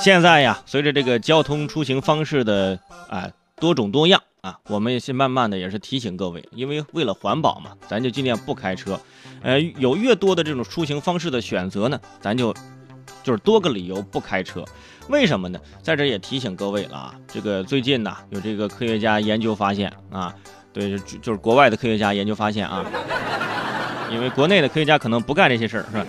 现在呀，随着这个交通出行方式的啊多种多样啊，我们也是慢慢的也是提醒各位，因为为了环保嘛，咱就尽量不开车。呃，有越多的这种出行方式的选择呢，咱就就是多个理由不开车。为什么呢？在这也提醒各位了啊，这个最近呢，有这个科学家研究发现啊，对，就就是国外的科学家研究发现啊，因为国内的科学家可能不干这些事儿，是吧？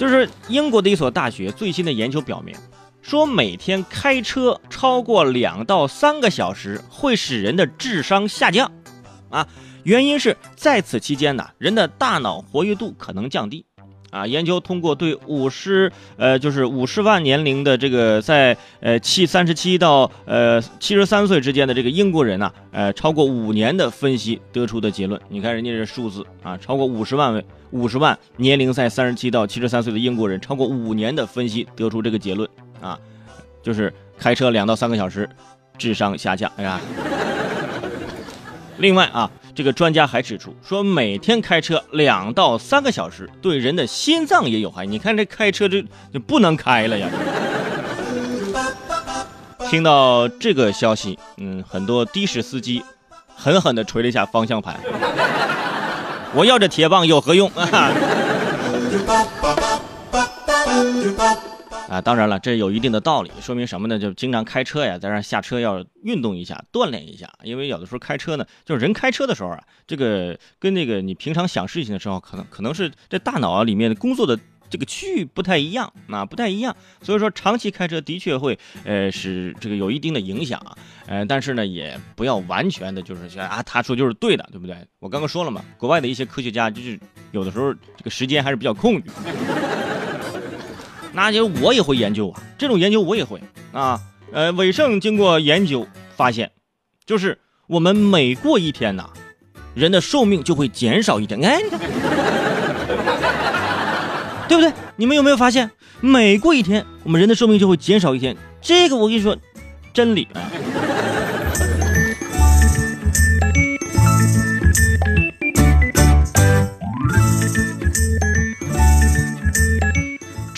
就是英国的一所大学最新的研究表明，说每天开车超过两到三个小时会使人的智商下降，啊，原因是在此期间呢，人的大脑活跃度可能降低。啊，研究通过对五十呃，就是五十万年龄的这个在呃七三十七到呃七十三岁之间的这个英国人呐，呃超过五年的分析得出的结论。你看人家这数字啊，超过五十万位五十万年龄在三十七到七十三岁的英国人，超过五年的分析得出这个结论啊，就是开车两到三个小时，智商下降，是吧？另外啊。这个专家还指出，说每天开车两到三个小时对人的心脏也有害。你看这开车这就不能开了呀！听到这个消息，嗯，很多的士司机狠狠地捶了一下方向盘。我要这铁棒有何用啊？啊，当然了，这有一定的道理，说明什么呢？就经常开车呀，在这下车要运动一下，锻炼一下。因为有的时候开车呢，就是人开车的时候啊，这个跟那个你平常想事情的时候，可能可能是这大脑里面的工作的这个区域不太一样，啊，不太一样。所以说长期开车的确会呃使这个有一定的影响，呃，但是呢也不要完全的就是说啊他说就是对的，对不对？我刚刚说了嘛，国外的一些科学家就是有的时候这个时间还是比较空余。那就我也会研究啊，这种研究我也会啊。呃，伟盛经过研究发现，就是我们每过一天呐，人的寿命就会减少一天。哎，你看，对不对？你们有没有发现，每过一天，我们人的寿命就会减少一天？这个我跟你说，真理。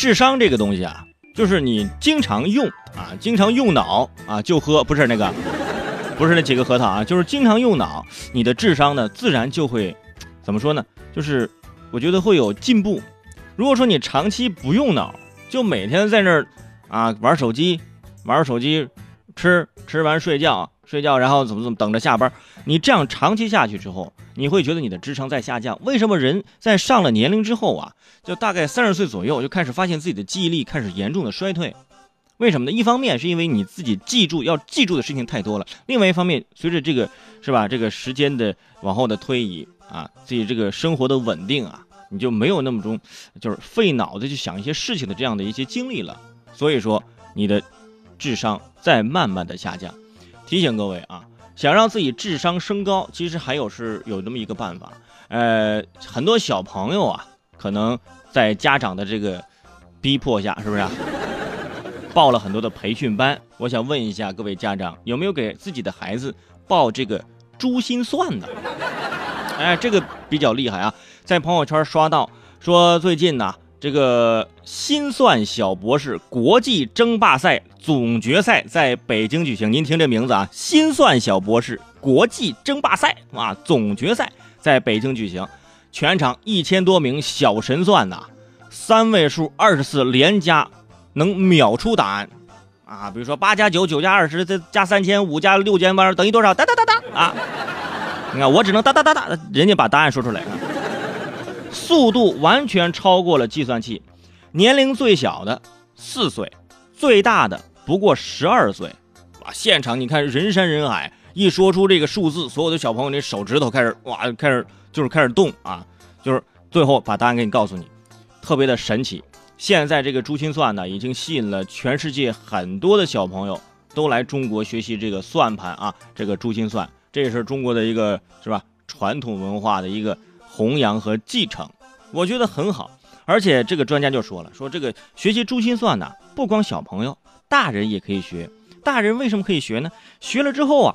智商这个东西啊，就是你经常用啊，经常用脑啊，就喝不是那个，不是那几个核桃啊，就是经常用脑，你的智商呢，自然就会怎么说呢？就是我觉得会有进步。如果说你长期不用脑，就每天在那儿啊玩手机，玩手机，吃吃完睡觉。睡觉，然后怎么怎么等着下班？你这样长期下去之后，你会觉得你的智商在下降。为什么人在上了年龄之后啊，就大概三十岁左右就开始发现自己的记忆力开始严重的衰退？为什么呢？一方面是因为你自己记住要记住的事情太多了，另外一方面，随着这个是吧，这个时间的往后的推移啊，自己这个生活的稳定啊，你就没有那么中就是费脑子去想一些事情的这样的一些经历了。所以说，你的智商在慢慢的下降。提醒各位啊，想让自己智商升高，其实还有是有那么一个办法。呃，很多小朋友啊，可能在家长的这个逼迫下，是不是啊？报了很多的培训班。我想问一下各位家长，有没有给自己的孩子报这个珠心算的？哎，这个比较厉害啊，在朋友圈刷到说最近呢。这个心算小博士国际争霸赛总决赛在北京举行。您听这名字啊，心算小博士国际争霸赛啊，总决赛在北京举行，全场一千多名小神算呐，三位数二十四连加，能秒出答案啊。比如说八加九，九加二十，再加三千五加六千八等于多少？哒哒哒哒啊！你看我只能哒哒哒哒，人家把答案说出来。速度完全超过了计算器，年龄最小的四岁，最大的不过十二岁，哇！现场你看人山人海，一说出这个数字，所有的小朋友那手指头开始哇，开始就是开始动啊，就是最后把答案给你告诉你，特别的神奇。现在这个珠心算呢，已经吸引了全世界很多的小朋友都来中国学习这个算盘啊，这个珠心算，这也是中国的一个是吧传统文化的一个。弘扬和继承，我觉得很好。而且这个专家就说了，说这个学习珠心算呢，不光小朋友，大人也可以学。大人为什么可以学呢？学了之后啊，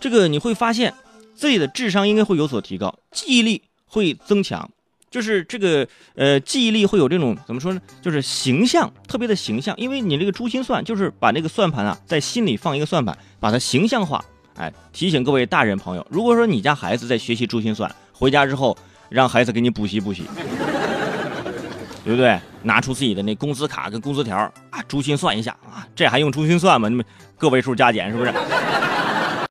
这个你会发现自己的智商应该会有所提高，记忆力会增强，就是这个呃记忆力会有这种怎么说呢？就是形象特别的形象，因为你这个珠心算就是把那个算盘啊在心里放一个算盘，把它形象化。哎，提醒各位大人朋友，如果说你家孩子在学习珠心算，回家之后让孩子给你补习补习，对不对？拿出自己的那工资卡跟工资条啊，珠心算一下啊，这还用珠心算吗？你们个位数加减是不是？